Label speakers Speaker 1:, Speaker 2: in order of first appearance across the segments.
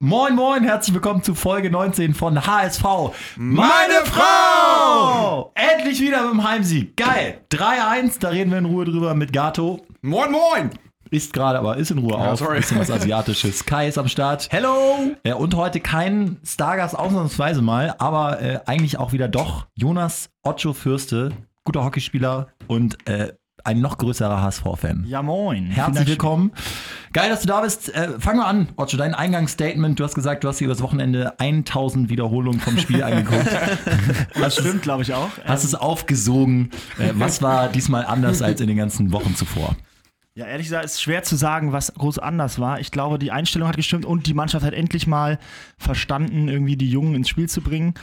Speaker 1: Moin, moin, herzlich willkommen zu Folge 19 von HSV. Meine Frau! Endlich wieder mit dem Heimsieg. Geil. 3-1, da reden wir in Ruhe drüber mit Gato.
Speaker 2: Moin, moin!
Speaker 1: Ist gerade, aber ist in Ruhe
Speaker 2: Ja,
Speaker 1: auf.
Speaker 2: sorry.
Speaker 1: Bisschen was Asiatisches. Kai ist am Start.
Speaker 2: Hello!
Speaker 1: Äh, und heute kein Stargast ausnahmsweise mal, aber äh, eigentlich auch wieder doch Jonas Ocho Fürste, guter Hockeyspieler und äh, ein noch größerer HSV-Fan.
Speaker 3: Ja, moin.
Speaker 1: Herzlich willkommen. Geil, dass du da bist. Äh, fangen wir an, Ocho, dein Eingangsstatement. Du hast gesagt, du hast dir übers Wochenende 1000 Wiederholungen vom Spiel angeguckt.
Speaker 3: Das stimmt, glaube ich auch.
Speaker 1: Hast es aufgesogen. Äh, was war diesmal anders als in den ganzen Wochen zuvor?
Speaker 3: Ja, ehrlich gesagt, ist schwer zu sagen, was groß anders war. Ich glaube, die Einstellung hat gestimmt und die Mannschaft hat endlich mal verstanden, irgendwie die Jungen ins Spiel zu bringen.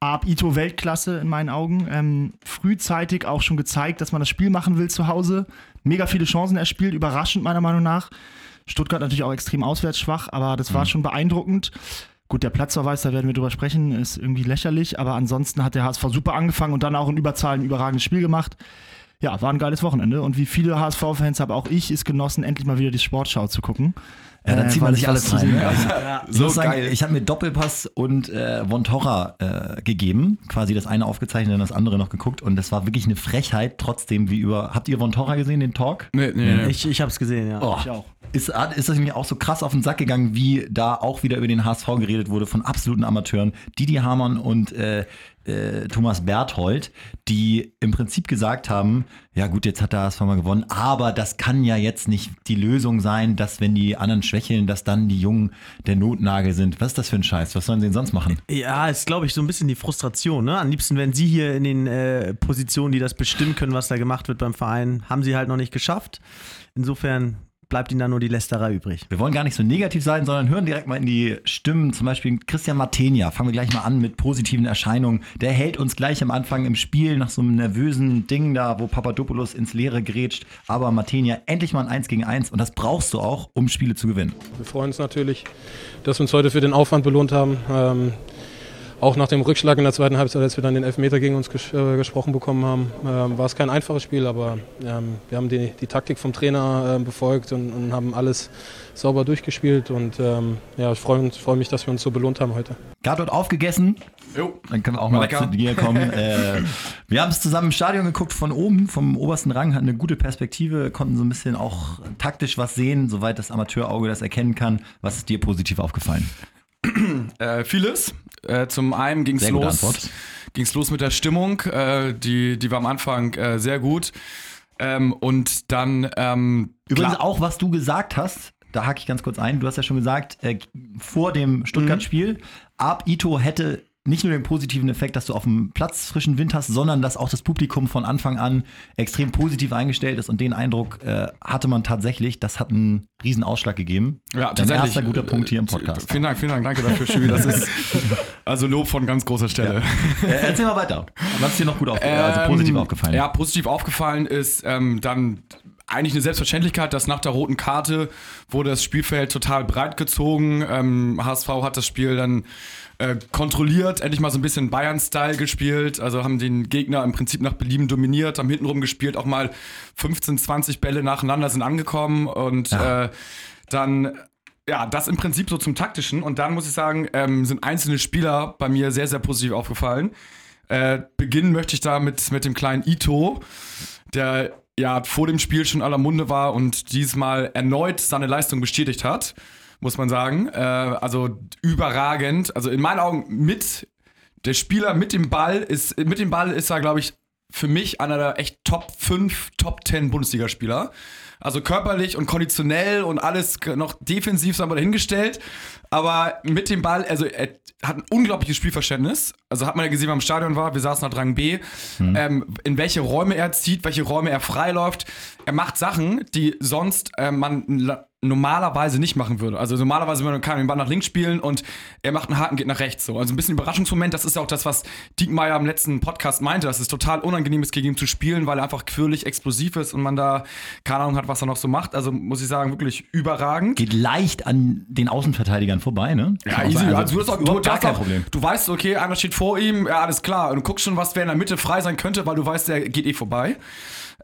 Speaker 3: Ab Ito Weltklasse in meinen Augen. Ähm, frühzeitig auch schon gezeigt, dass man das Spiel machen will zu Hause. Mega viele Chancen erspielt, überraschend meiner Meinung nach. Stuttgart natürlich auch extrem auswärts schwach, aber das war schon beeindruckend. Gut, der Platzverweis, da werden wir drüber sprechen, ist irgendwie lächerlich, aber ansonsten hat der HSV super angefangen und dann auch in Überzahl ein überragendes Spiel gemacht. Ja, war ein geiles Wochenende und wie viele HSV-Fans habe auch ich es genossen, endlich mal wieder die Sportschau zu gucken.
Speaker 1: Ja, dann
Speaker 3: Äh,
Speaker 1: zieht man sich
Speaker 3: ich
Speaker 1: alles rein. Ne? Ich
Speaker 2: so
Speaker 1: muss sagen,
Speaker 2: geil.
Speaker 1: ich habe mir Doppelpass und äh, Von Torra äh, gegeben. Quasi das eine aufgezeichnet und das andere noch geguckt. Und das war wirklich eine Frechheit, trotzdem wie über. Habt ihr Von Torra gesehen, den Talk?
Speaker 2: Nee, nee, nee.
Speaker 4: Ich, ich habe es gesehen, ja.
Speaker 1: Oh,
Speaker 3: Ich auch.
Speaker 1: Ist, ist das nämlich auch so krass auf den Sack gegangen, wie da auch wieder über den HSV geredet wurde von absoluten Amateuren. Didi Hamann und äh, äh, Thomas Berthold, die im Prinzip gesagt haben, ja gut, jetzt hat der HSV mal gewonnen, aber das kann ja jetzt nicht die Lösung sein, dass wenn die anderen schwächeln, dass dann die Jungen der Notnagel sind. Was ist das für ein Scheiß? Was sollen sie denn sonst machen?
Speaker 4: Ja, ist, glaube ich, so ein bisschen die Frustration. Ne? Am liebsten wären sie hier in den äh, Positionen, die das bestimmen können, was da gemacht wird beim Verein. Haben sie halt noch nicht geschafft. Insofern bleibt ihnen da nur die Lästerei übrig.
Speaker 1: Wir wollen gar nicht so negativ sein, sondern hören direkt mal in die Stimmen. Zum Beispiel Christian Martenia. Fangen wir gleich mal an mit positiven Erscheinungen. Der hält uns gleich am Anfang im Spiel nach so einem nervösen Ding da, wo Papadopoulos ins Leere grätscht. Aber Martenia endlich mal ein 1 gegen 1 und das brauchst du auch, um Spiele zu gewinnen.
Speaker 5: Wir freuen uns natürlich, dass wir uns heute für den Aufwand belohnt haben. Ähm, auch nach dem Rückschlag in der zweiten Halbzeit, als wir dann den Elfmeter gegen uns ges äh, gesprochen bekommen haben, ähm, war es kein einfaches Spiel, aber ähm, wir haben die, die Taktik vom Trainer äh, befolgt und, und haben alles sauber durchgespielt. Und ähm, ja, ich freue freu mich, dass wir uns so belohnt haben heute.
Speaker 1: Gart aufgegessen.
Speaker 2: Jo.
Speaker 1: Dann können wir auch mal
Speaker 2: Lecker.
Speaker 1: zu dir kommen. äh, wir haben es zusammen im Stadion geguckt von oben, vom obersten Rang, hatten eine gute Perspektive, konnten so ein bisschen auch taktisch was sehen, soweit das Amateurauge das erkennen kann. Was ist dir positiv aufgefallen?
Speaker 2: Äh, vieles. Äh, zum einen ging es los, ging's los mit der Stimmung. Äh, die, die war am Anfang äh, sehr gut. Ähm, und dann. Ähm,
Speaker 1: Übrigens auch, was du gesagt hast, da hake ich ganz kurz ein. Du hast ja schon gesagt, äh, vor dem Stuttgart-Spiel, ab Ito hätte nicht nur den positiven Effekt, dass du auf dem Platz frischen Wind hast, sondern dass auch das Publikum von Anfang an extrem positiv eingestellt ist. Und den Eindruck äh, hatte man tatsächlich. Das hat einen riesen Ausschlag gegeben.
Speaker 2: Ja, tatsächlich.
Speaker 1: erster guter Punkt hier im Podcast.
Speaker 2: Vielen Dank, vielen Dank, danke dafür, Schübi. Das ist also Lob von ganz großer Stelle.
Speaker 1: Äh, erzähl mal weiter. Was ist dir noch gut aufgefallen? also positiv
Speaker 2: Ähm,
Speaker 1: aufgefallen?
Speaker 2: Ja, positiv aufgefallen ist ähm, dann eigentlich eine Selbstverständlichkeit, dass nach der roten Karte wurde das Spielfeld total breit gezogen. Ähm, HSV hat das Spiel dann äh, kontrolliert, endlich mal so ein bisschen Bayern-Style gespielt. Also haben den Gegner im Prinzip nach Belieben dominiert, haben hintenrum gespielt, auch mal 15, 20 Bälle nacheinander sind angekommen und
Speaker 1: Ja.
Speaker 2: äh, dann ja, das im Prinzip so zum taktischen. Und dann muss ich sagen, ähm, sind einzelne Spieler bei mir sehr, sehr positiv aufgefallen. Äh, beginnen möchte ich da mit, mit dem kleinen Ito, der ja vor dem Spiel schon aller Munde war und diesmal erneut seine Leistung bestätigt hat, muss man sagen. Äh, also überragend. Also in meinen Augen mit der Spieler mit dem Ball ist, mit dem Ball ist er, glaube ich, für mich einer der echt Top 5, Top 10 Bundesligaspieler. Also körperlich und konditionell und alles noch defensiv sagen wir dahingestellt. Aber mit dem Ball, also er hat ein unglaubliches Spielverständnis. Also hat man ja gesehen, wenn man im Stadion war, wir saßen nach Rang B, ähm, in welche Räume er zieht, welche Räume er freiläuft. Er macht Sachen, die sonst äh, man normalerweise nicht machen würde. Also normalerweise würde man kann den Ball nach links spielen und er macht einen Haken, geht nach rechts. So. Also ein bisschen Überraschungsmoment. Das ist ja auch das, was Diekmeyer im letzten Podcast meinte, dass es total unangenehm ist, gegen ihn zu spielen, weil er einfach quirlig explosiv ist und man da keine Ahnung hat, was er noch so macht. Also muss ich sagen, wirklich überragend.
Speaker 1: Geht leicht an den Außenverteidigern vorbei, ne?
Speaker 2: Ja, easy.
Speaker 1: sein.
Speaker 2: Also, du hast auch, du,
Speaker 1: gar
Speaker 2: hast
Speaker 1: kein
Speaker 2: auch,
Speaker 1: Problem.
Speaker 2: du weißt, okay, einer steht vor ihm, ja, alles klar. Und du guckst schon, was wer in der Mitte frei sein könnte, weil du weißt, der geht eh vorbei.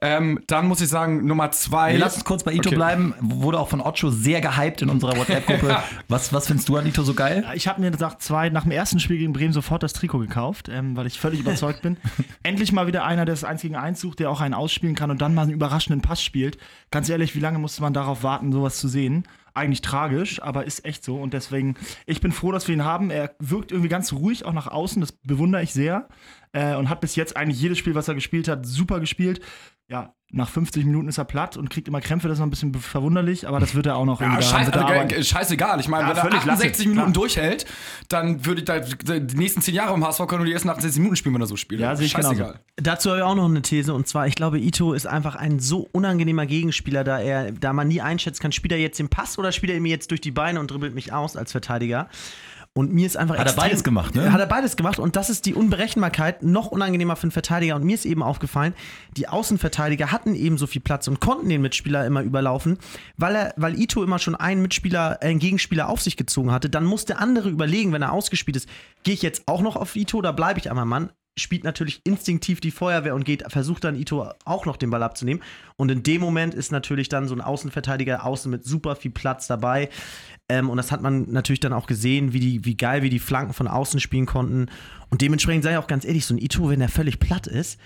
Speaker 2: Ähm, dann muss ich sagen, Nummer zwei.
Speaker 1: Wir lassen uns kurz bei Ito
Speaker 2: Okay.
Speaker 1: bleiben. Wurde auch von Ocho sehr gehypt in unserer WhatsApp-Gruppe. was, was findest du an Ito so geil?
Speaker 3: Ich habe mir gesagt, zwei, nach dem ersten Spiel gegen Bremen sofort das Trikot gekauft, ähm, weil ich völlig überzeugt bin. Endlich mal wieder einer, der das 1 gegen 1 sucht, der auch einen ausspielen kann und dann mal einen überraschenden Pass spielt. Ganz ehrlich, wie lange musste man darauf warten, sowas zu sehen? Eigentlich tragisch, aber ist echt so. Und deswegen, ich bin froh, dass wir ihn haben. Er wirkt irgendwie ganz ruhig, auch nach außen. Das bewundere ich sehr. Äh, und hat bis jetzt eigentlich jedes Spiel, was er gespielt hat, super gespielt. Ja, nach 50 Minuten ist er platt und kriegt immer Krämpfe, das ist noch ein bisschen verwunderlich, aber das wird er auch noch
Speaker 2: Ja,
Speaker 3: irgendwie
Speaker 2: scheiß,
Speaker 3: er
Speaker 2: also,
Speaker 3: arbeiten.
Speaker 2: ge- scheißegal. Ich meine,
Speaker 3: Ja,
Speaker 2: wenn er
Speaker 3: völlig, lass
Speaker 2: 68
Speaker 3: es.
Speaker 2: Minuten
Speaker 3: Klar.
Speaker 2: durchhält, dann würde ich da, die nächsten 10 Jahre im HSV können nur die ersten 68 Minuten spielen, wenn er so spielt.
Speaker 3: Ja, sehe ich genauso.
Speaker 2: Scheißegal.
Speaker 4: Dazu habe ich auch noch eine These und zwar, ich glaube, Ito ist einfach ein so unangenehmer Gegenspieler, da er, da man nie einschätzen kann, spielt er jetzt den Pass oder spielt er mir jetzt durch die Beine und dribbelt mich aus als Verteidiger. Und mir ist einfach
Speaker 1: Hat er
Speaker 4: extrem-
Speaker 1: beides gemacht, ne?
Speaker 4: Hat er beides gemacht und das ist die Unberechenbarkeit noch unangenehmer für einen Verteidiger. Und mir ist eben aufgefallen, die Außenverteidiger hatten eben so viel Platz und konnten den Mitspieler immer überlaufen, weil er, weil Ito immer schon einen Mitspieler, einen Gegenspieler auf sich gezogen hatte. Dann muss der andere überlegen, wenn er ausgespielt ist, gehe ich jetzt auch noch auf Ito oder bleibe ich einmal Mann? Spielt natürlich instinktiv die Feuerwehr und geht, versucht dann Ito auch noch den Ball abzunehmen. Und in dem Moment ist natürlich dann so ein Außenverteidiger außen mit super viel Platz dabei. Ähm, und das hat man natürlich dann auch gesehen, wie, die, wie geil wir die Flanken von außen spielen konnten. Und dementsprechend sei ich auch ganz ehrlich, so ein Ito, wenn der völlig platt ist,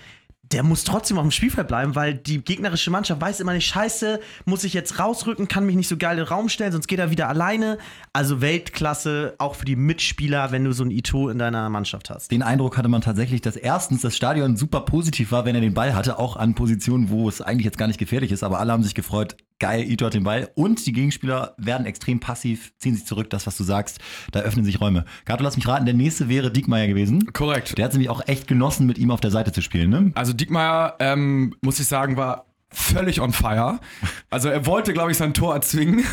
Speaker 4: der muss trotzdem auf dem Spielfeld bleiben, weil die gegnerische Mannschaft weiß immer nicht, scheiße, muss ich jetzt rausrücken, kann mich nicht so geil in den Raum stellen, sonst geht er wieder alleine. Also Weltklasse, auch für die Mitspieler, wenn du so ein Ito in deiner Mannschaft hast.
Speaker 1: Den Eindruck hatte man tatsächlich, dass erstens das Stadion super positiv war, wenn er den Ball hatte, auch an Positionen, wo es eigentlich jetzt gar nicht gefährlich ist, aber alle haben sich gefreut, geil, Ito hat den Ball und die Gegenspieler werden extrem passiv, ziehen sich zurück, das, was du sagst, da öffnen sich Räume. Gato, lass mich raten, der nächste wäre Diekmeyer gewesen.
Speaker 2: Korrekt.
Speaker 1: Der hat nämlich auch echt genossen, mit ihm auf der Seite zu spielen, ne?
Speaker 2: Also Diekmeyer, ähm, muss ich sagen, war völlig on fire. Also er wollte, glaube ich, sein Tor erzwingen.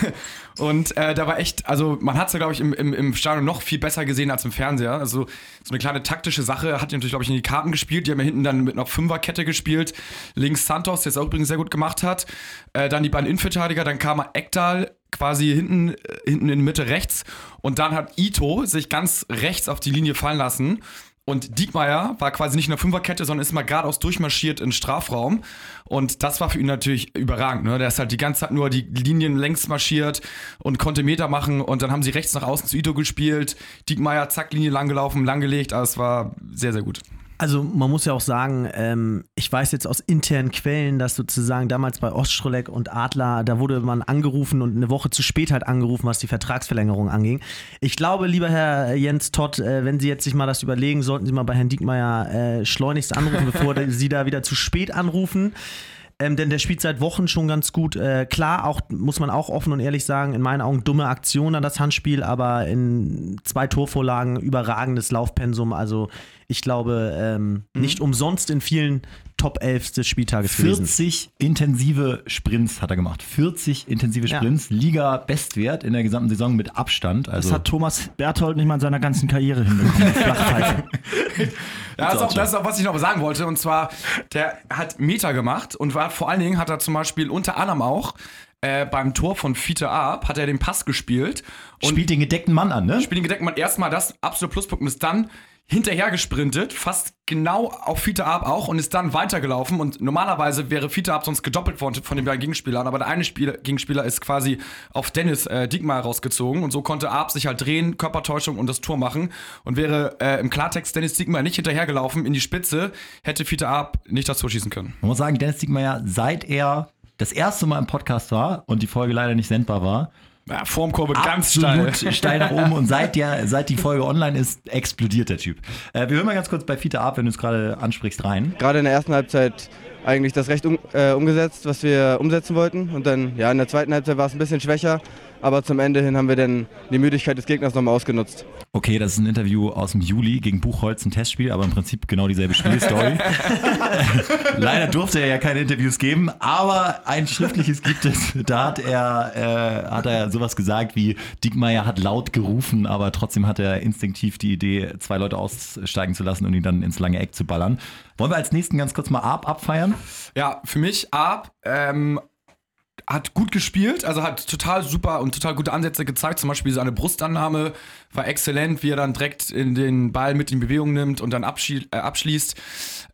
Speaker 2: Und äh, da war echt, also man hat es ja, glaube ich, im, im, im Stadion noch viel besser gesehen als im Fernseher. Also so eine kleine taktische Sache hat ihn natürlich, glaube ich, in die Karten gespielt. Die haben ja hinten dann mit einer Fünferkette gespielt. Links Santos, der es auch übrigens sehr gut gemacht hat. Äh, dann die beiden Innenverteidiger, dann kam Ekdal quasi hinten, äh, hinten in Mitte rechts. Und dann hat Ito sich ganz rechts auf die Linie fallen lassen. Und Diekmeyer war quasi nicht in der Fünferkette, sondern ist mal geradeaus durchmarschiert in den Strafraum. Und das war für ihn natürlich überragend. Ne? Der ist halt die ganze Zeit nur die Linien längs marschiert und konnte Meter machen. Und dann haben sie rechts nach außen zu Ito gespielt. Diekmeyer, zack, Linie lang gelaufen, lang gelegt. Also es war sehr, sehr gut.
Speaker 4: Also man muss ja auch sagen, ähm, ich weiß jetzt aus internen Quellen, dass sozusagen damals bei Ostschrolek und Adler, da wurde man angerufen und eine Woche zu spät halt angerufen, was die Vertragsverlängerung anging. Ich glaube, lieber Herr Jens Todd, äh, wenn Sie jetzt sich mal das überlegen, sollten Sie mal bei Herrn Diekmeyer äh, schleunigst anrufen, bevor Sie da wieder zu spät anrufen. Ähm, denn der spielt seit Wochen schon ganz gut. Äh, klar, auch muss man auch offen und ehrlich sagen, in meinen Augen dumme Aktion an das Handspiel, aber in zwei Torvorlagen überragendes Laufpensum. Also ich glaube, ähm, nicht umsonst in vielen Top 11 des Spieltages gewesen.
Speaker 1: 40 intensive Sprints hat er gemacht. 40 intensive
Speaker 4: Ja.
Speaker 1: Sprints, Liga-Bestwert in der gesamten Saison mit Abstand. Also
Speaker 3: Das hat Thomas Berthold nicht mal in seiner ganzen Karriere hinbekommen.
Speaker 2: Ja, das ist, auch, das ist auch, was ich noch sagen wollte. Und zwar, der hat Meter gemacht und war vor allen Dingen hat er zum Beispiel unter anderem auch äh, beim Tor von Fiete Ab hat er den Pass gespielt und
Speaker 1: spielt den gedeckten Mann an, ne?
Speaker 2: spielt den gedeckten Mann erstmal das absolute Pluspunkt und ist dann hinterher gesprintet, fast genau auf Fiete Ab auch und ist dann weitergelaufen. Und normalerweise wäre Fiete Ab sonst gedoppelt worden von den beiden Gegenspielern, aber der eine Spieler, Gegenspieler ist quasi auf Dennis äh, Diekmeyer rausgezogen. Und so konnte Ab sich halt drehen, Körpertäuschung und das Tor machen. Und wäre äh, im Klartext Dennis Diekmeyer nicht hinterhergelaufen in die Spitze, hätte Fiete Ab nicht das Tor schießen können.
Speaker 1: Man muss sagen, Dennis Diekmeyer, seit er das erste Mal im Podcast war und die Folge leider nicht sendbar war,
Speaker 2: Ja, Formkurve ganz steil.
Speaker 1: steil nach oben und seit, der, seit die Folge online ist, explodiert der Typ. Äh, wir hören mal ganz kurz bei Fiete ab, wenn du es gerade ansprichst, rein.
Speaker 6: gerade in der ersten Halbzeit eigentlich das Recht um, äh, umgesetzt, was wir umsetzen wollten. Und dann, ja, in der zweiten Halbzeit war es ein bisschen schwächer, aber zum Ende hin haben wir dann die Müdigkeit des Gegners nochmal ausgenutzt.
Speaker 1: Okay, das ist ein Interview aus dem Juli gegen Buchholz, ein Testspiel, aber im Prinzip genau dieselbe Spielstory. Leider durfte er ja keine Interviews geben, aber ein schriftliches gibt es. Da hat er, äh, hat er sowas gesagt wie, Diekmeyer hat laut gerufen, aber trotzdem hat er instinktiv die Idee, zwei Leute aussteigen zu lassen und ihn dann ins lange Eck zu ballern. Wollen wir als nächsten ganz kurz mal Ab abfeiern?
Speaker 2: Ja, für mich Ab, ähm, hat gut gespielt, also hat total super und total gute Ansätze gezeigt. Zum Beispiel seine Brustannahme war exzellent, wie er dann direkt in den Ball mit in Bewegung nimmt und dann abschli äh, abschließt.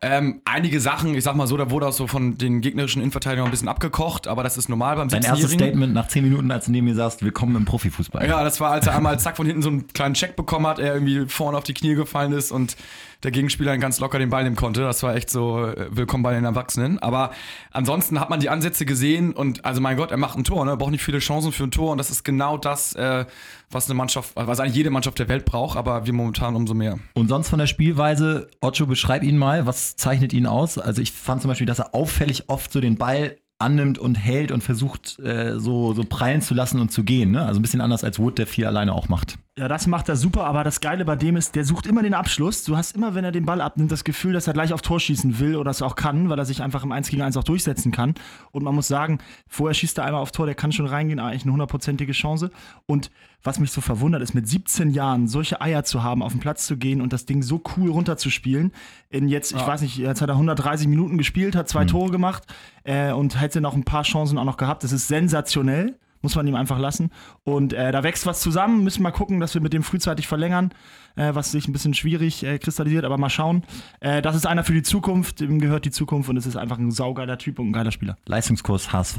Speaker 2: Ähm, einige Sachen, ich sag mal so, da wurde auch so von den gegnerischen Innenverteidigern ein bisschen abgekocht, aber das ist normal beim
Speaker 1: Dein erstes
Speaker 2: 17-Jährigen.
Speaker 1: Statement nach 10 Minuten, als du neben mir sagst, willkommen im Profifußball.
Speaker 2: Ja, das war, als er einmal zack von hinten so einen kleinen Check bekommen hat, er irgendwie vorne auf die Knie gefallen ist und der Gegenspieler dann ganz locker den Ball nehmen konnte. Das war echt so äh, willkommen bei den Erwachsenen. Aber ansonsten hat man die Ansätze gesehen und also mein Gott, er macht ein Tor, ne? Er braucht nicht viele Chancen für ein Tor und das ist genau das, äh, was eine Mannschaft, was eigentlich jede Mannschaft der Welt braucht, aber wir momentan umso mehr.
Speaker 1: Und sonst von der Spielweise, Ocho, beschreib ihn mal, was zeichnet ihn aus? Also ich fand zum Beispiel, dass er auffällig oft so den Ball annimmt und hält und versucht, äh, so, so prallen zu lassen und zu gehen. Ne? Also ein bisschen anders als Wood, der viel alleine auch macht.
Speaker 3: Ja, das macht er super, aber das Geile bei dem ist, der sucht immer den Abschluss. Du hast immer, wenn er den Ball abnimmt, das Gefühl, dass er gleich auf Tor schießen will oder es auch kann, weil er sich einfach im 1 gegen 1 auch durchsetzen kann. Und man muss sagen, vorher schießt er einmal auf Tor, der kann schon reingehen, eigentlich eine hundertprozentige Chance. Und was mich so verwundert ist, mit 17 Jahren solche Eier zu haben, auf den Platz zu gehen und das Ding so cool runterzuspielen. In jetzt, ich weiß nicht, jetzt hat er 130 Minuten gespielt, hat zwei Tore gemacht äh, und hätte noch ein paar Chancen auch noch gehabt. Das ist sensationell. Muss man ihm einfach lassen. Und äh, da wächst was zusammen. Müssen mal gucken, dass wir mit dem frühzeitig verlängern, äh, was sich ein bisschen schwierig äh, kristallisiert, aber mal schauen. Äh, das ist einer für die Zukunft, ihm gehört die Zukunft und es ist einfach ein saugeiler Typ und ein geiler Spieler.
Speaker 1: Leistungskurs HSV.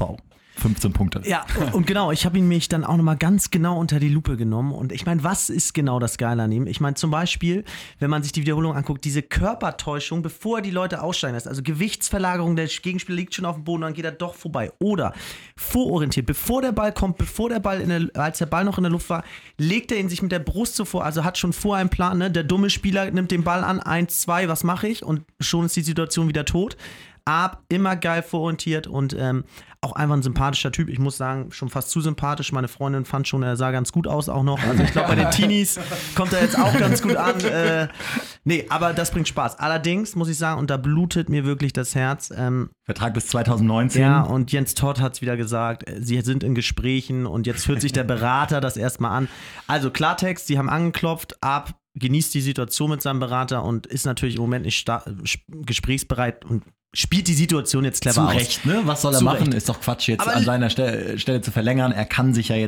Speaker 1: 15 Punkte.
Speaker 4: Ja, und genau, ich habe ihn mich dann auch nochmal ganz genau unter die Lupe genommen. Und ich meine, was ist genau das Geile an ihm? Ich meine, zum Beispiel, wenn man sich die Wiederholung anguckt, diese Körpertäuschung, bevor die Leute aussteigen lässt. Also Gewichtsverlagerung, der Gegenspieler liegt schon auf dem Boden, dann geht er doch vorbei. Oder vororientiert, bevor der Ball kommt, bevor der Ball, der, als der Ball noch in der Luft war, legt er ihn sich mit der Brust so vor, also hat schon vor einen Plan, ne? Der dumme Spieler nimmt den Ball an, eins, zwei, was mache ich? Und schon ist die Situation wieder tot. Ab, immer geil vororientiert und ähm, auch einfach ein sympathischer Typ. Ich muss sagen, schon fast zu sympathisch. Meine Freundin fand schon, er sah ganz gut aus auch noch. Also ich glaube, bei den Teenies kommt er jetzt auch ganz gut an. Äh, nee, aber das bringt Spaß. Allerdings muss ich sagen, und da blutet mir wirklich das Herz. Ähm,
Speaker 1: Vertrag bis 2019.
Speaker 4: ja, und Jens Todd hat es wieder gesagt, äh, sie sind in Gesprächen und jetzt hört sich der Berater das erstmal an. Also Klartext, sie haben angeklopft, ab, genießt die Situation mit seinem Berater und ist natürlich im Moment nicht sta- gesprächsbereit und spielt die Situation jetzt clever
Speaker 1: Zu
Speaker 4: aus.
Speaker 1: Recht, ne? Was soll er
Speaker 4: Zu
Speaker 1: machen?
Speaker 4: Recht.
Speaker 1: Ist doch Quatsch, jetzt
Speaker 4: Aber-
Speaker 1: an seiner Stelle, Stelle zu verlängern. Er kann sich ja jetzt